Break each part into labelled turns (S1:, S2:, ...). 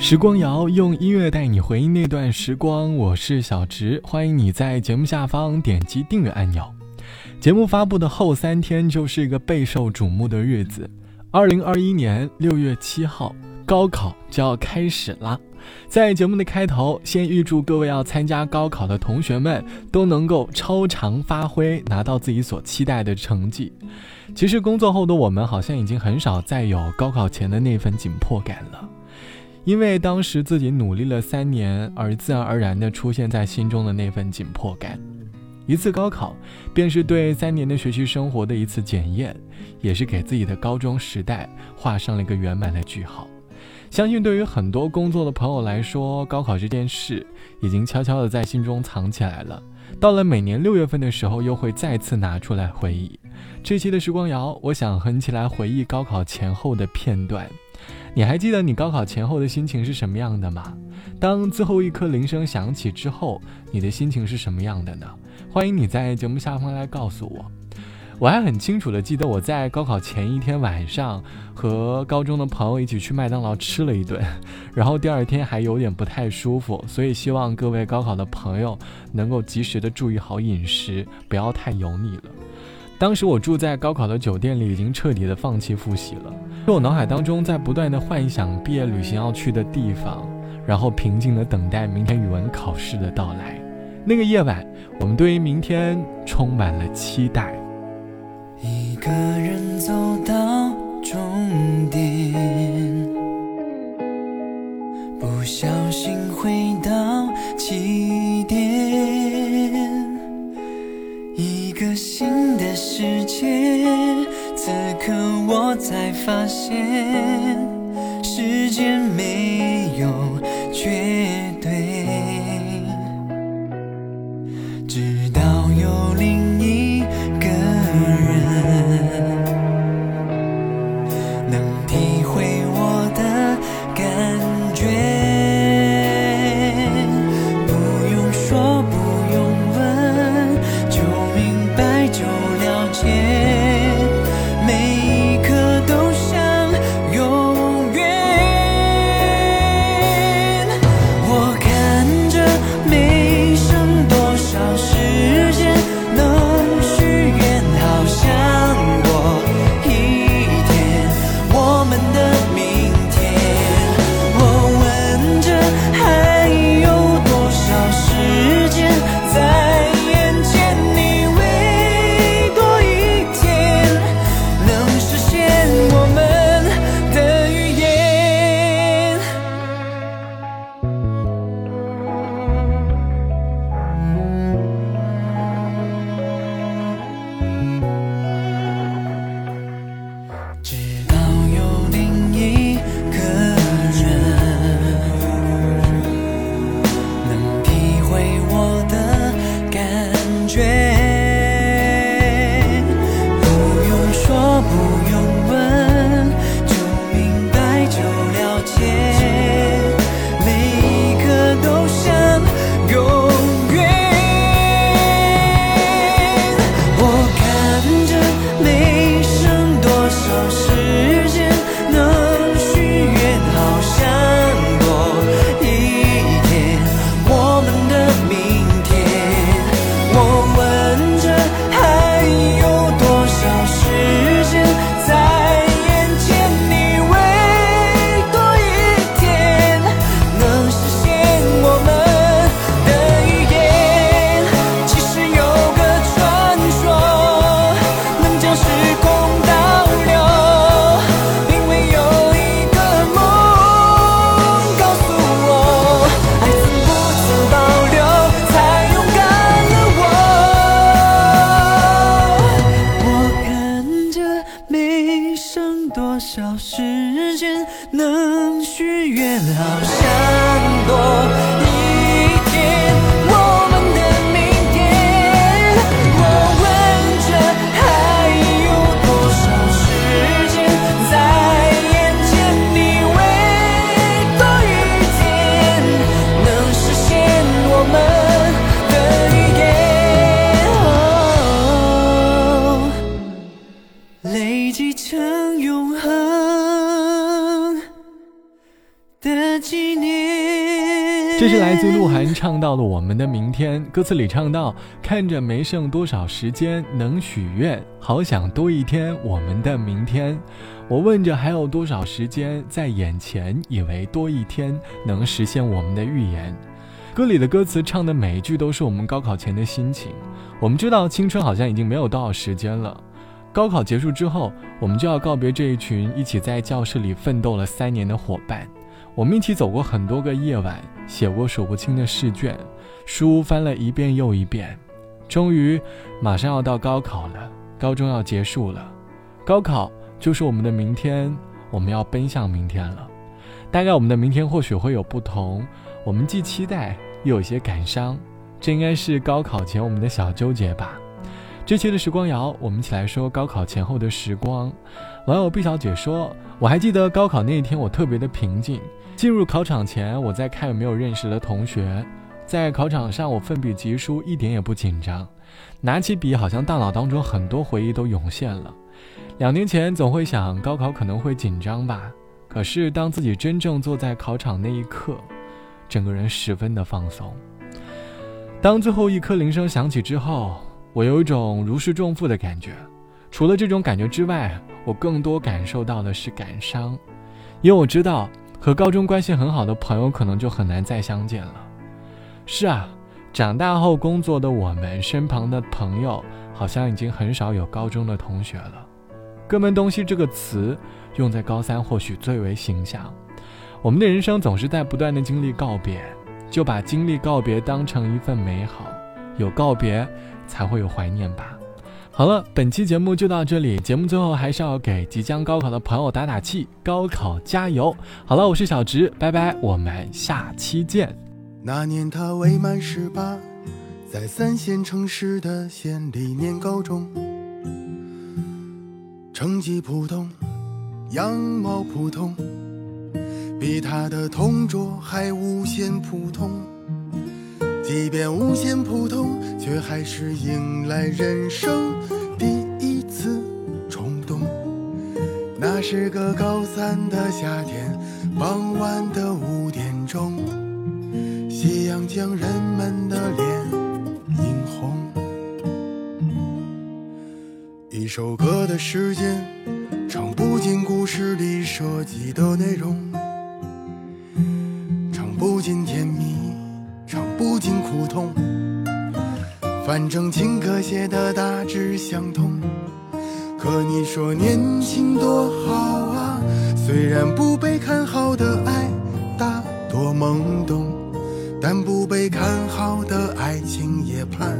S1: 时光谣用音乐带你回忆那段时光，我是小植，欢迎你在节目下方点击订阅按钮。节目发布的后三天就是一个备受瞩目的日子，二零二一年六月七号，高考就要开始啦。在节目的开头，先预祝各位要参加高考的同学们都能够超常发挥，拿到自己所期待的成绩。其实工作后的我们，好像已经很少再有高考前的那份紧迫感了，因为当时自己努力了三年，而自然而然的出现在心中的那份紧迫感。一次高考，便是对三年的学习生活的一次检验，也是给自己的高中时代画上了一个圆满的句号。相信对于很多工作的朋友来说，高考这件事已经悄悄的在心中藏起来了。到了每年六月份的时候，又会再次拿出来回忆。这期的时光谣，我想和你起来回忆高考前后的片段。你还记得你高考前后的心情是什么样的吗？当最后一颗铃声响起之后，你的心情是什么样的呢？欢迎你在节目下方来告诉我。我还很清楚的记得我在高考前一天晚上和高中的朋友一起去麦当劳吃了一顿，然后第二天还有点不太舒服，所以希望各位高考的朋友能够及时的注意好饮食，不要太油腻了。当时我住在高考的酒店里，已经彻底的放弃复习了，我脑海当中在不断的幻想毕业旅行要去的地方，然后平静的等待明天语文考试的到来。那个夜晚，我们对于明天充满了期待。
S2: 一个人走发现，
S1: 自鹿晗唱到了我们的明天，歌词里唱到：看着没剩多少时间能许愿，好想多一天我们的明天。我问着还有多少时间在眼前，以为多一天能实现我们的预言。歌里的歌词唱的每一句都是我们高考前的心情。我们知道青春好像已经没有多少时间了，高考结束之后，我们就要告别这一群一起在教室里奋斗了三年的伙伴。我们一起走过很多个夜晚，写过数不清的试卷，书翻了一遍又一遍。终于，马上要到高考了，高中要结束了，高考就是我们的明天，我们要奔向明天了。大概我们的明天或许会有不同，我们既期待又有些感伤。这应该是高考前我们的小纠结吧。这期的时光谣，我们一起来说高考前后的时光。网友毕小姐说：“我还记得高考那一天，我特别的平静。进入考场前，我在看有没有认识的同学。在考场上，我奋笔疾书，一点也不紧张。拿起笔，好像大脑当中很多回忆都涌现了。两年前，总会想高考可能会紧张吧。可是当自己真正坐在考场那一刻，整个人十分的放松。当最后一颗铃声响起之后，我有一种如释重负的感觉。除了这种感觉之外，我更多感受到的是感伤，因为我知道和高中关系很好的朋友可能就很难再相见了。是啊，长大后工作的我们身旁的朋友好像已经很少有高中的同学了。哥们东西这个词用在高三或许最为形象。我们的人生总是在不断的经历告别，就把经历告别当成一份美好，有告别才会有怀念吧。好了，本期节目就到这里。节目最后还是要给即将高考的朋友打打气，高考加油！好了，我是小直，拜拜，我们下期见。
S3: 那年他未满十八，在三线城市的县里念高中，成绩普通，样貌普通，比他的同桌还无限普通。即便无限普通，却还是迎来人生第一次冲动。那是个高三的夏天，傍晚的五点钟，夕阳将人们的脸映红。一首歌的时间，唱不尽故事里涉及的内容，唱不尽甜蜜。不尽苦痛，反正情歌写的大致相同。可你说年轻多好啊，虽然不被看好的爱大多懵懂，但不被看好的爱情也盼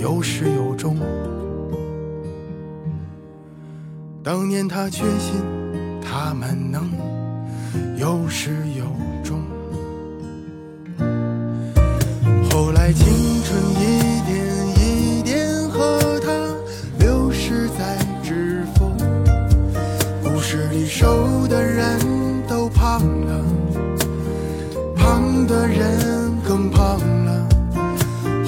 S3: 有始有终。当年他确信他们能有始有后来青春一点一点和他流失在指缝，故事里瘦的人都胖了，胖的人更胖了。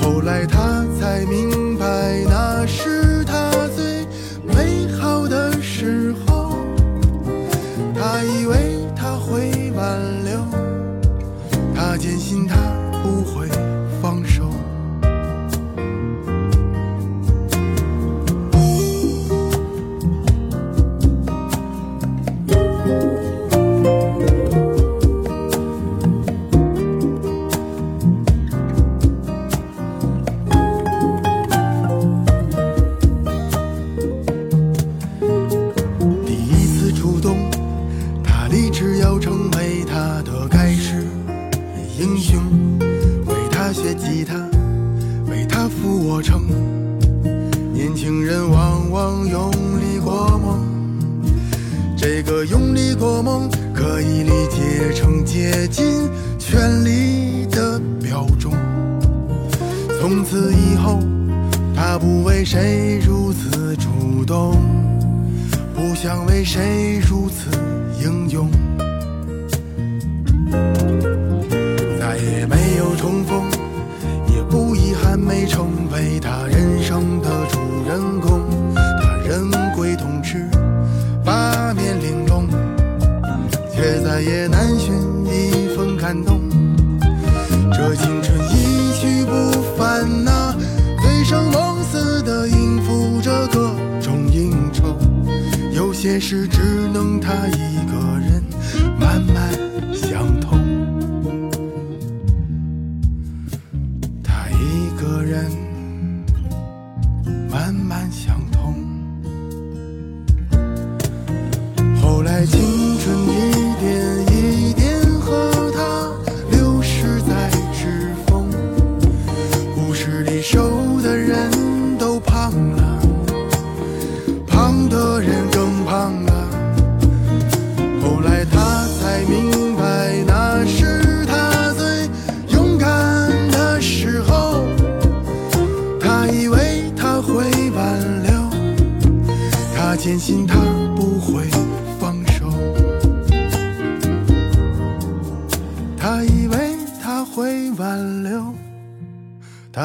S3: 后来他才明白，那是他最美好的时候。他以为他会挽留，他坚信他不会。成竭尽全力的表忠。从此以后，他不为谁如此主动，不想为谁如此英勇。再也没有重逢。也不遗憾没成为他人生的主人公，他人归统治，八面玲珑，却再也。也是只能他一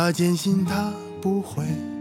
S3: 他坚信他不会。